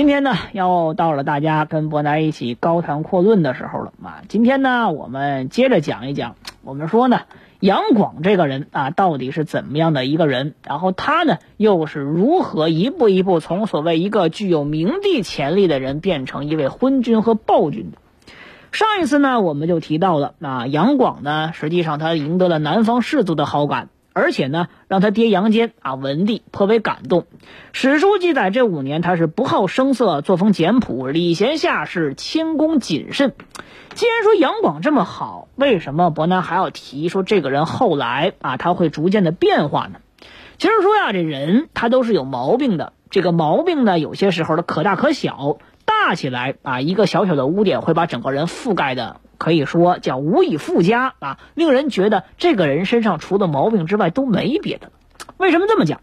今天呢，要到了大家跟博南一起高谈阔论的时候了啊！今天呢，我们接着讲一讲，我们说呢，杨广这个人啊，到底是怎么样的一个人？然后他呢，又是如何一步一步从所谓一个具有明帝潜力的人，变成一位昏君和暴君的？上一次呢，我们就提到了，啊杨广呢，实际上他赢得了南方士族的好感。而且呢，让他爹杨坚啊，文帝颇为感动。史书记载，这五年他是不好声色，作风简朴，礼贤下士，谦恭谨慎。既然说杨广这么好，为什么伯南还要提说这个人后来啊，他会逐渐的变化呢？其实说呀，这人他都是有毛病的。这个毛病呢，有些时候的可大可小，大起来啊，一个小小的污点会把整个人覆盖的。可以说叫无以复加啊，令人觉得这个人身上除了毛病之外都没别的。为什么这么讲？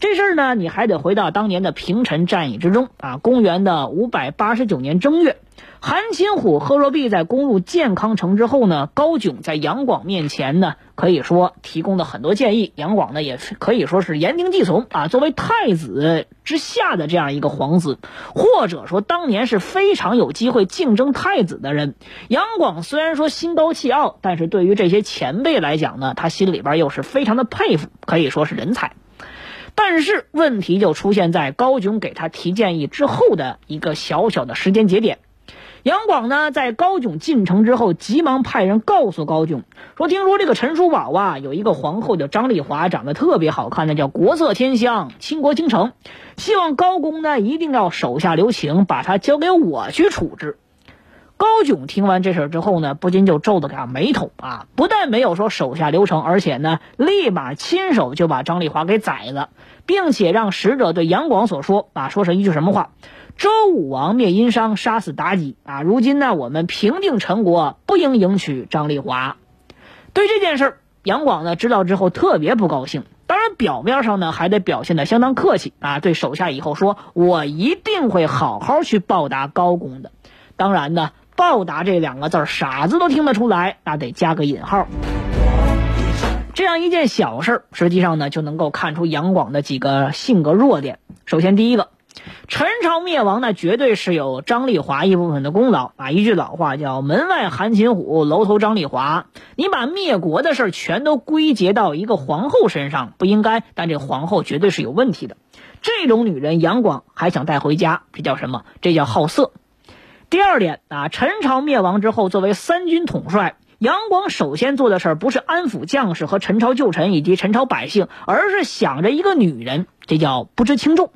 这事儿呢，你还得回到当年的平陈战役之中啊。公元的五百八十九年正月。韩擒虎、贺若弼在攻入建康城之后呢，高炯在杨广面前呢，可以说提供了很多建议。杨广呢，也可以说是言听计从啊。作为太子之下的这样一个皇子，或者说当年是非常有机会竞争太子的人，杨广虽然说心高气傲，但是对于这些前辈来讲呢，他心里边又是非常的佩服，可以说是人才。但是问题就出现在高炯给他提建议之后的一个小小的时间节点。杨广呢，在高炯进城之后，急忙派人告诉高炯说：“听说这个陈叔宝啊，有一个皇后叫张丽华，长得特别好看，那叫国色天香，倾国倾城。希望高公呢，一定要手下留情，把她交给我去处置。”高炯听完这事之后呢，不禁就皱了下眉头啊！不但没有说手下留情，而且呢，立马亲手就把张丽华给宰了，并且让使者对杨广所说啊，说成一句什么话？周武王灭殷商，杀死妲己啊！如今呢，我们平定陈国，不应迎娶张丽华。对这件事杨广呢知道之后特别不高兴。当然，表面上呢还得表现的相当客气啊，对手下以后说：“我一定会好好去报答高公的。”当然呢，报答这两个字傻子都听得出来，那得加个引号。这样一件小事实际上呢就能够看出杨广的几个性格弱点。首先，第一个。陈朝灭亡，那绝对是有张丽华一部分的功劳啊！一句老话叫“门外韩擒虎，楼头张丽华”。你把灭国的事儿全都归结到一个皇后身上，不应该。但这皇后绝对是有问题的。这种女人，杨广还想带回家，这叫什么？这叫好色。第二点啊，陈朝灭亡之后，作为三军统帅，杨广首先做的事儿不是安抚将士和陈朝旧臣以及陈朝百姓，而是想着一个女人，这叫不知轻重。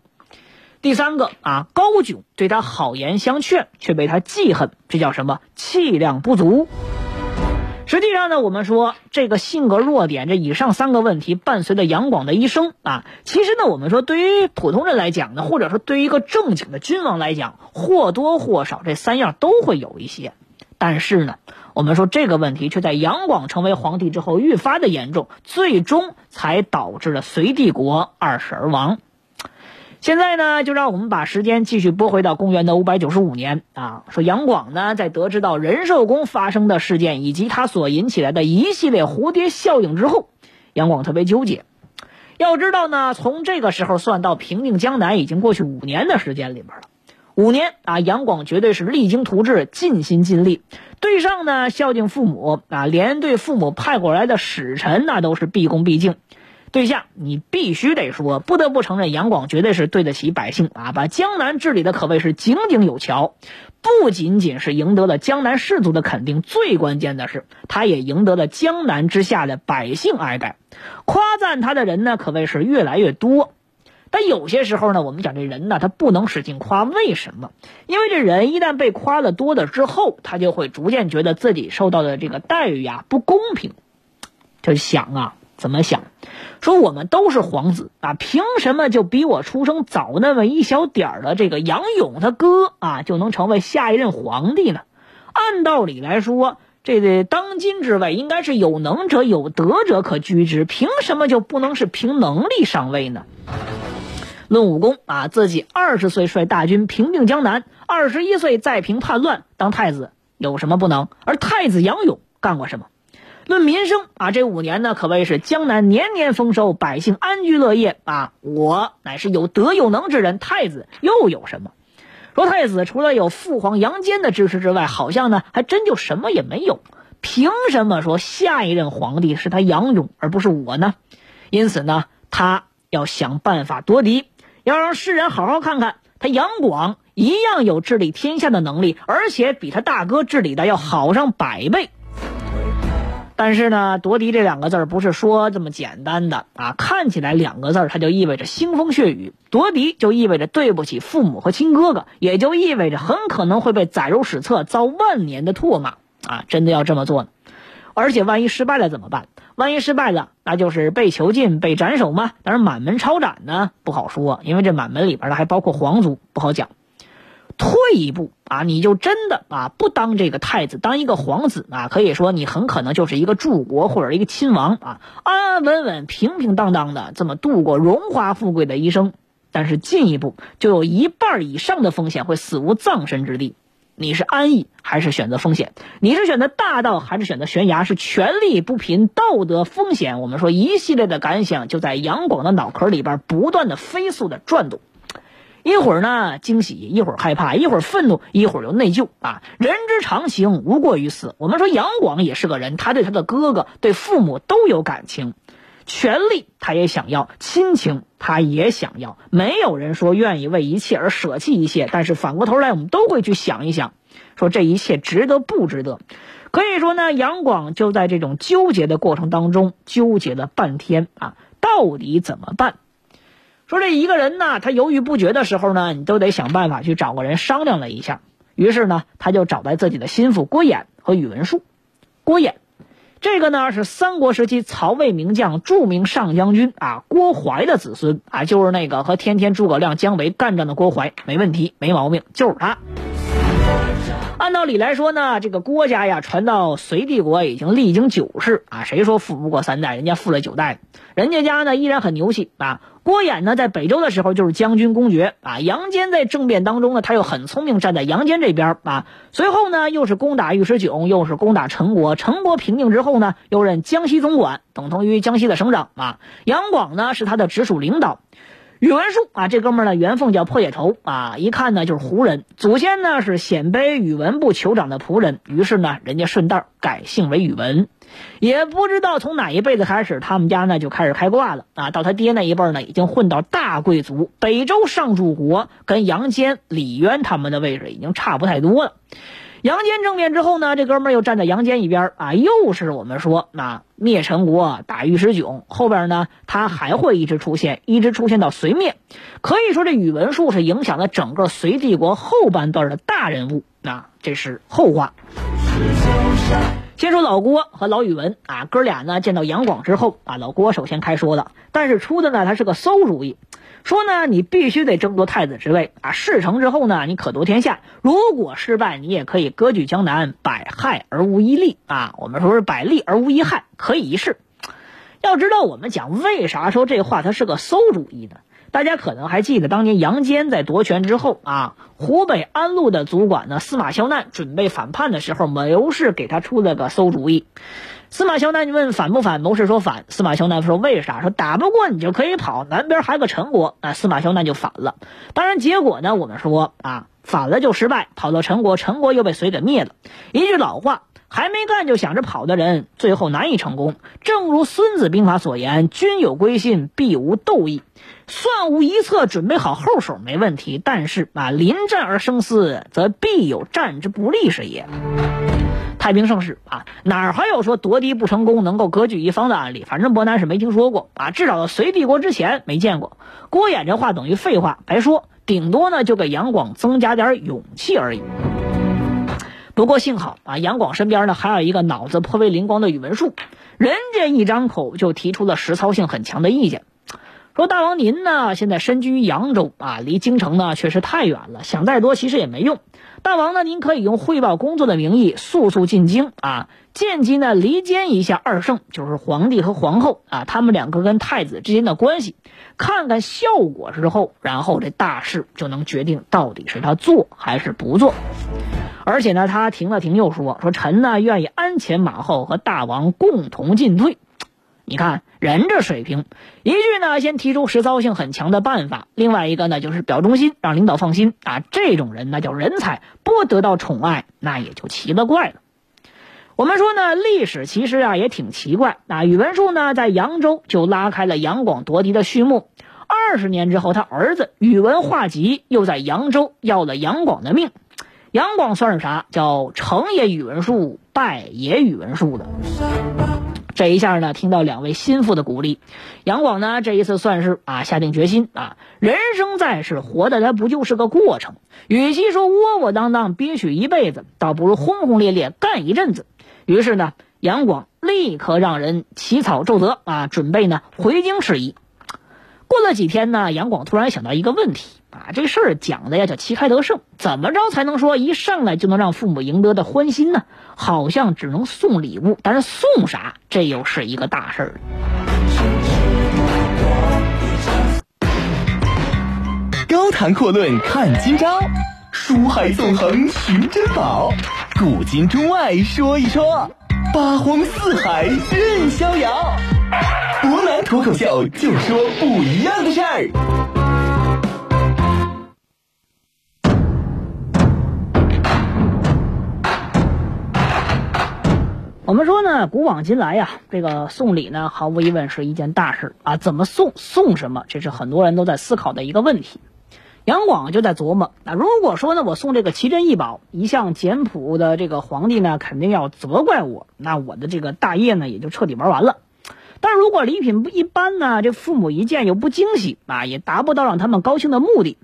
第三个啊，高炯对他好言相劝，却被他记恨，这叫什么？气量不足。实际上呢，我们说这个性格弱点，这以上三个问题伴随着杨广的一生啊。其实呢，我们说对于普通人来讲呢，或者说对于一个正经的君王来讲，或多或少这三样都会有一些。但是呢，我们说这个问题却在杨广成为皇帝之后愈发的严重，最终才导致了隋帝国二世而亡。现在呢，就让我们把时间继续拨回到公元的五百九十五年啊。说杨广呢，在得知到仁寿宫发生的事件以及他所引起来的一系列蝴蝶效应之后，杨广特别纠结。要知道呢，从这个时候算到平定江南，已经过去五年的时间里边了。五年啊，杨广绝对是励精图治，尽心尽力。对上呢，孝敬父母啊，连对父母派过来的使臣那都是毕恭毕敬。对象，你必须得说，不得不承认，杨广绝对是对得起百姓啊，把江南治理的可谓是井井有条。不仅仅是赢得了江南士族的肯定，最关键的是，他也赢得了江南之下的百姓爱戴。夸赞他的人呢，可谓是越来越多。但有些时候呢，我们讲这人呢，他不能使劲夸，为什么？因为这人一旦被夸的多了之后，他就会逐渐觉得自己受到的这个待遇呀不公平，就想啊。怎么想？说我们都是皇子啊，凭什么就比我出生早那么一小点儿的这个杨勇他哥啊，就能成为下一任皇帝呢？按道理来说，这个当今之位应该是有能者有德者可居之，凭什么就不能是凭能力上位呢？论武功啊，自己二十岁率大军平定江南，二十一岁再平叛乱，当太子有什么不能？而太子杨勇干过什么？论民生啊，这五年呢可谓是江南年年丰收，百姓安居乐业啊。我乃是有德有能之人，太子又有什么？说太子除了有父皇杨坚的支持之外，好像呢还真就什么也没有。凭什么说下一任皇帝是他杨勇而不是我呢？因此呢，他要想办法夺嫡。要让世人好好看看，他杨广一样有治理天下的能力，而且比他大哥治理的要好上百倍。但是呢，夺嫡这两个字不是说这么简单的啊！看起来两个字它就意味着腥风血雨，夺嫡就意味着对不起父母和亲哥哥，也就意味着很可能会被载入史册，遭万年的唾骂啊！真的要这么做呢？而且万一失败了怎么办？万一失败了，那就是被囚禁、被斩首吗？当然，满门抄斩呢不好说，因为这满门里边呢还包括皇族，不好讲。退一步啊，你就真的啊不当这个太子，当一个皇子啊，可以说你很可能就是一个柱国或者一个亲王啊，安安稳稳、平平当当的这么度过荣华富贵的一生。但是进一步，就有一半以上的风险会死无葬身之地。你是安逸还是选择风险？你是选择大道还是选择悬崖？是权力不平、道德风险？我们说一系列的感想就在杨广的脑壳里边不断的飞速的转动，一会儿呢惊喜，一会儿害怕，一会儿愤怒，一会儿又内疚啊！人之常情，无过于此。我们说杨广也是个人，他对他的哥哥、对父母都有感情，权力他也想要，亲情他也想要。没有人说愿意为一切而舍弃一切，但是反过头来，我们都会去想一想。说这一切值得不值得？可以说呢，杨广就在这种纠结的过程当中纠结了半天啊，到底怎么办？说这一个人呢，他犹豫不决的时候呢，你都得想办法去找个人商量了一下。于是呢，他就找来自己的心腹郭衍和宇文述。郭衍，这个呢是三国时期曹魏名将、著名上将军啊郭淮的子孙啊，就是那个和天天诸葛亮、姜维干仗的郭淮，没问题，没毛病，就是他。按道理来说呢，这个郭家呀，传到隋帝国已经历经九世啊，谁说富不过三代？人家富了九代，人家家呢依然很牛气啊。郭衍呢在北周的时候就是将军公爵啊，杨坚在政变当中呢，他又很聪明，站在杨坚这边啊。随后呢又是攻打尉迟迥，又是攻打陈国，陈国平定之后呢，又任江西总管，等同于江西的省长啊。杨广呢是他的直属领导。宇文述啊，这哥们儿呢，原奉叫破野仇啊，一看呢就是胡人，祖先呢是鲜卑宇文部酋长的仆人，于是呢，人家顺道改姓为宇文，也不知道从哪一辈子开始，他们家呢就开始开挂了。啊，到他爹那一辈呢，已经混到大贵族，北周上柱国，跟杨坚、李渊他们的位置已经差不太多了。杨坚政变之后呢，这哥们儿又站在杨坚一边啊，又是我们说那灭陈国、打尉迟迥，后边呢他还会一直出现，一直出现到隋灭。可以说这宇文述是影响了整个隋帝国后半段的大人物。那这是后话。先说老郭和老宇文啊，哥俩呢见到杨广之后啊，老郭首先开说了，但是出的呢他是个馊主意。说呢，你必须得争夺太子之位啊！事成之后呢，你可夺天下；如果失败，你也可以割据江南，百害而无一利啊！我们说是百利而无一害，可以一试。要知道，我们讲为啥说这话它是个馊主意呢？大家可能还记得，当年杨坚在夺权之后啊，湖北安陆的主管呢司马萧难准备反叛的时候，谋士给他出了个馊主意。司马萧南问反不反？谋士说反。司马萧难说为啥？说打不过你就可以跑，南边还有个陈国。啊，司马萧难就反了。当然结果呢，我们说啊，反了就失败，跑到陈国，陈国又被隋给灭了。一句老话，还没干就想着跑的人，最后难以成功。正如《孙子兵法》所言：“君有归心，必无斗意。”算无一策，准备好后手没问题。但是啊，临战而生死，则必有战之不利是也。太平盛世啊，哪儿还有说夺嫡不成功能够割据一方的案例？反正伯南是没听说过啊，至少在隋帝国之前没见过。郭衍这话等于废话，白说，顶多呢就给杨广增加点勇气而已。不过幸好啊，杨广身边呢还有一个脑子颇为灵光的宇文述，人家一张口就提出了实操性很强的意见，说大王您呢现在身居扬州啊，离京城呢确实太远了，想再多其实也没用。大王呢，您可以用汇报工作的名义速速进京啊，见机呢离间一下二圣，就是皇帝和皇后啊，他们两个跟太子之间的关系，看看效果之后，然后这大事就能决定到底是他做还是不做。而且呢，他停了停，又说说臣呢愿意鞍前马后和大王共同进退。你看人这水平，一句呢先提出实操性很强的办法，另外一个呢就是表忠心，让领导放心啊。这种人那叫人才，不得到宠爱那也就奇了怪了。我们说呢，历史其实啊也挺奇怪啊。宇文述呢在扬州就拉开了杨广夺嫡的序幕，二十年之后，他儿子宇文化及又在扬州要了杨广的命。杨广算是啥？叫成也宇文述，败也宇文述的。这一下呢，听到两位心腹的鼓励，杨广呢这一次算是啊下定决心啊，人生在世，活的他不就是个过程？与其说窝窝当当憋屈一辈子，倒不如轰轰烈烈干一阵子。于是呢，杨广立刻让人起草奏折啊，准备呢回京事宜。过了几天呢，杨广突然想到一个问题啊，这事儿讲的呀叫旗开得胜，怎么着才能说一上来就能让父母赢得的欢心呢？好像只能送礼物，但是送啥，这又是一个大事儿。高谈阔论看今朝，书海纵横寻珍宝，古今中外说一说，八荒四海任逍遥。湖南脱口秀，就说不一样的事儿。我们说呢，古往今来呀，这个送礼呢，毫无疑问是一件大事啊。怎么送，送什么，这是很多人都在思考的一个问题。杨广就在琢磨，那如果说呢，我送这个奇珍异宝，一向简朴的这个皇帝呢，肯定要责怪我，那我的这个大业呢，也就彻底玩完了。但如果礼品不一般呢？这父母一见又不惊喜啊，也达不到让他们高兴的目的。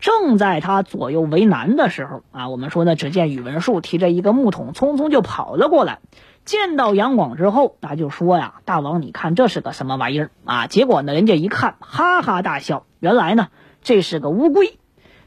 正在他左右为难的时候啊，我们说呢，只见宇文述提着一个木桶，匆匆就跑了过来。见到杨广之后，他就说呀：“大王，你看这是个什么玩意儿啊？”结果呢，人家一看，哈哈大笑。原来呢，这是个乌龟。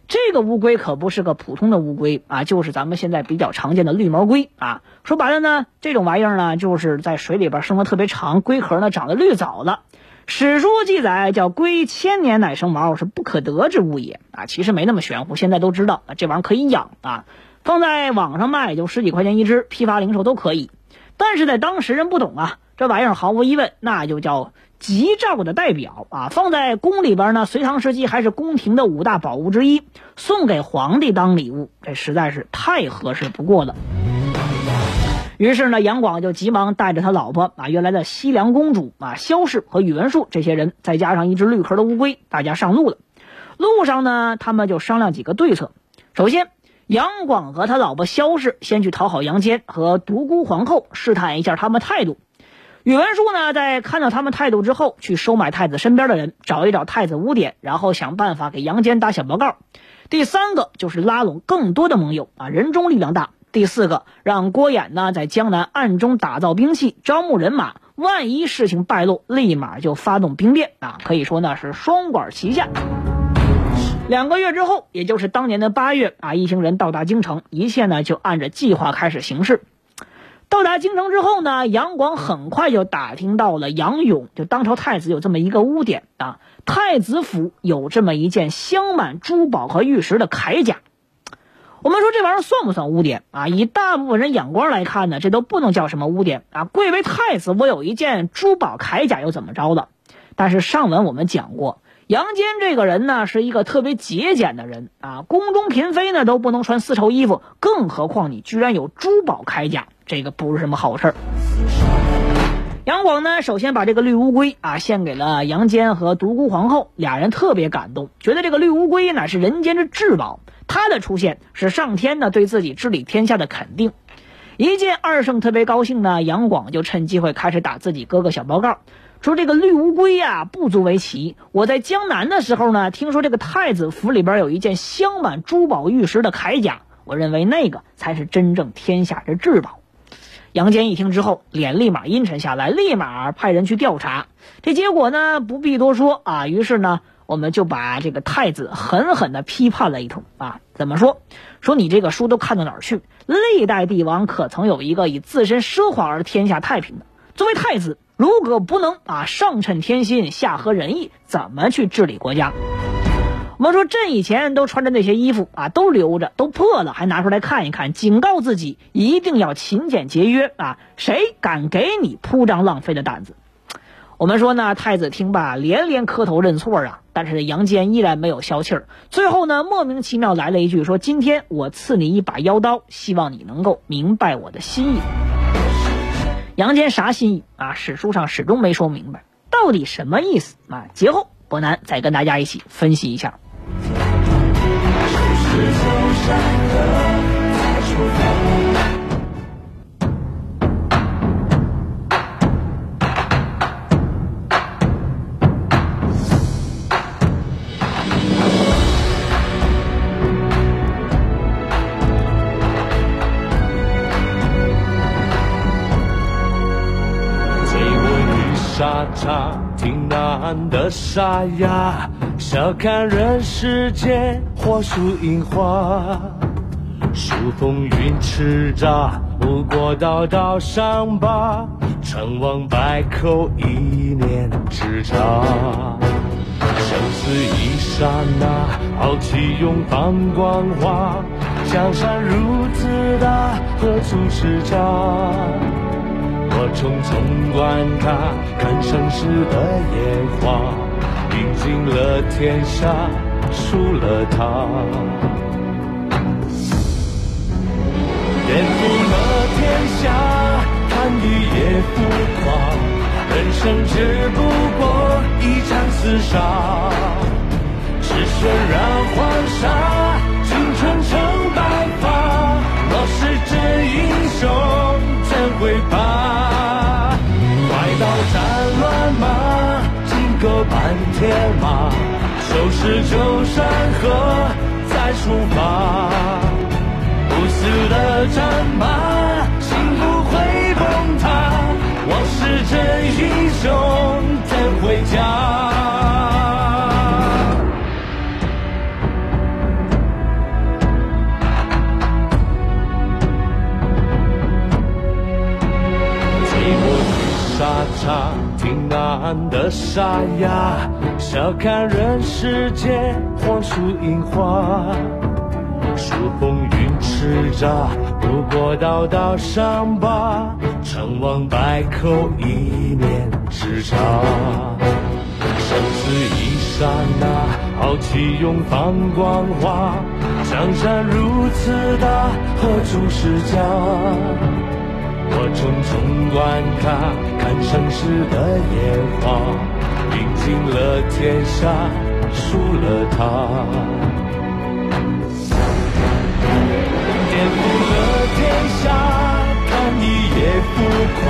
这个乌龟可不是个普通的乌龟啊，就是咱们现在比较常见的绿毛龟啊。说白了呢，这种玩意儿呢，就是在水里边生活特别长，龟壳呢长得绿藻了。史书记载叫龟千年乃生毛，是不可得之物也啊。其实没那么玄乎，现在都知道啊，这玩意儿可以养啊，放在网上卖就十几块钱一只，批发零售都可以。但是在当时人不懂啊，这玩意儿毫无疑问，那就叫。吉兆的代表啊，放在宫里边呢，隋唐时期还是宫廷的五大宝物之一，送给皇帝当礼物，这实在是太合适不过了。于是呢，杨广就急忙带着他老婆啊，原来的西凉公主啊，萧氏和宇文述这些人，再加上一只绿壳的乌龟，大家上路了。路上呢，他们就商量几个对策。首先，杨广和他老婆萧氏先去讨好杨坚和独孤皇后，试探一下他们态度。宇文述呢，在看到他们态度之后，去收买太子身边的人，找一找太子污点，然后想办法给杨坚打小报告。第三个就是拉拢更多的盟友啊，人中力量大。第四个，让郭衍呢在江南暗中打造兵器，招募人马，万一事情败露，立马就发动兵变啊，可以说呢是双管齐下。两个月之后，也就是当年的八月啊，一行人到达京城，一切呢就按着计划开始行事。到达京城之后呢，杨广很快就打听到了杨勇，就当朝太子有这么一个污点啊，太子府有这么一件镶满珠宝和玉石的铠甲。我们说这玩意儿算不算污点啊？以大部分人眼光来看呢，这都不能叫什么污点啊。贵为太子，我有一件珠宝铠甲又怎么着的？但是上文我们讲过，杨坚这个人呢是一个特别节俭的人啊，宫中嫔妃呢都不能穿丝绸衣服，更何况你居然有珠宝铠甲。这个不是什么好事儿。杨广呢，首先把这个绿乌龟啊献给了杨坚和独孤皇后，俩人特别感动，觉得这个绿乌龟乃是人间之至宝，它的出现是上天呢对自己治理天下的肯定。一见二圣特别高兴呢，杨广就趁机会开始打自己哥哥小报告，说这个绿乌龟呀不足为奇。我在江南的时候呢，听说这个太子府里边有一件镶满珠宝玉石的铠甲。我认为那个才是真正天下之至宝。杨坚一听之后，脸立马阴沉下来，立马派人去调查。这结果呢，不必多说啊。于是呢，我们就把这个太子狠狠地批判了一通啊。怎么说？说你这个书都看到哪儿去？历代帝王可曾有一个以自身奢华而天下太平的？作为太子，如果不能啊上称天心，下合人意，怎么去治理国家？我们说朕以前都穿着那些衣服啊，都留着，都破了，还拿出来看一看，警告自己一定要勤俭节约啊！谁敢给你铺张浪费的胆子？我们说呢，太子听罢连连磕头认错啊，但是杨坚依然没有消气儿。最后呢，莫名其妙来了一句说：“今天我赐你一把妖刀，希望你能够明白我的心意。”杨坚啥心意啊？史书上始终没说明白，到底什么意思啊？节后伯南再跟大家一起分析一下。醉过于沙场，听南的沙哑，笑看人世间，火树银花。数风云叱咤，不过道道伤疤，成王败寇，一念之差。生死一刹那，豪气永放光华。江山如此大，何处是家？我匆匆观看，看盛世的烟花，赢尽了天下，输了他。颠覆了天下，贪一夜浮夸。人生只不过一场厮杀，是渲染黄沙，青春成白发。若是真英雄，怎会怕？快刀斩乱麻，金戈伴铁马，收拾旧山河，再出发。不死的战马，心不会崩塌。我是真英雄，怎会假？醉过于沙场，听呐喊的沙哑，笑看人世间，黄树银花。数风雨叱咤，不过道道伤疤，成王败寇，一念之差。生死一刹那，豪气永放光华。江山如此大，何处是家？我匆匆观看，看盛世的烟花，赢尽了天下，输了他。浮夸。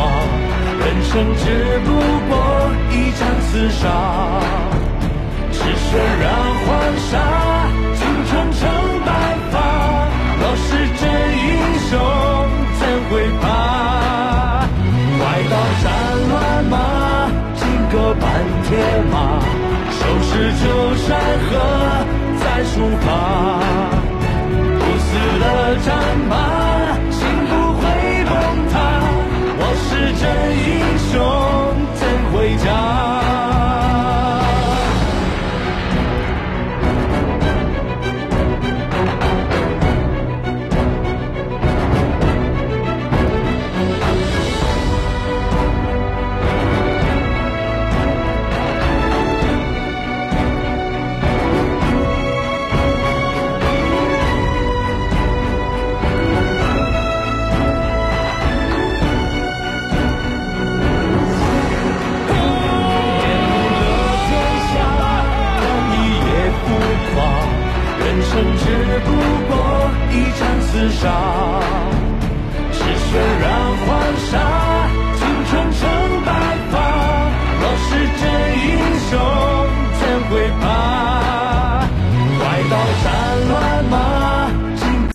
人生只不过一场厮杀，是血染黄沙，青春成白发。若是真英雄，怎会怕？快刀斩乱麻，金戈伴铁马，收拾旧山河，再出发。不死的战马，我是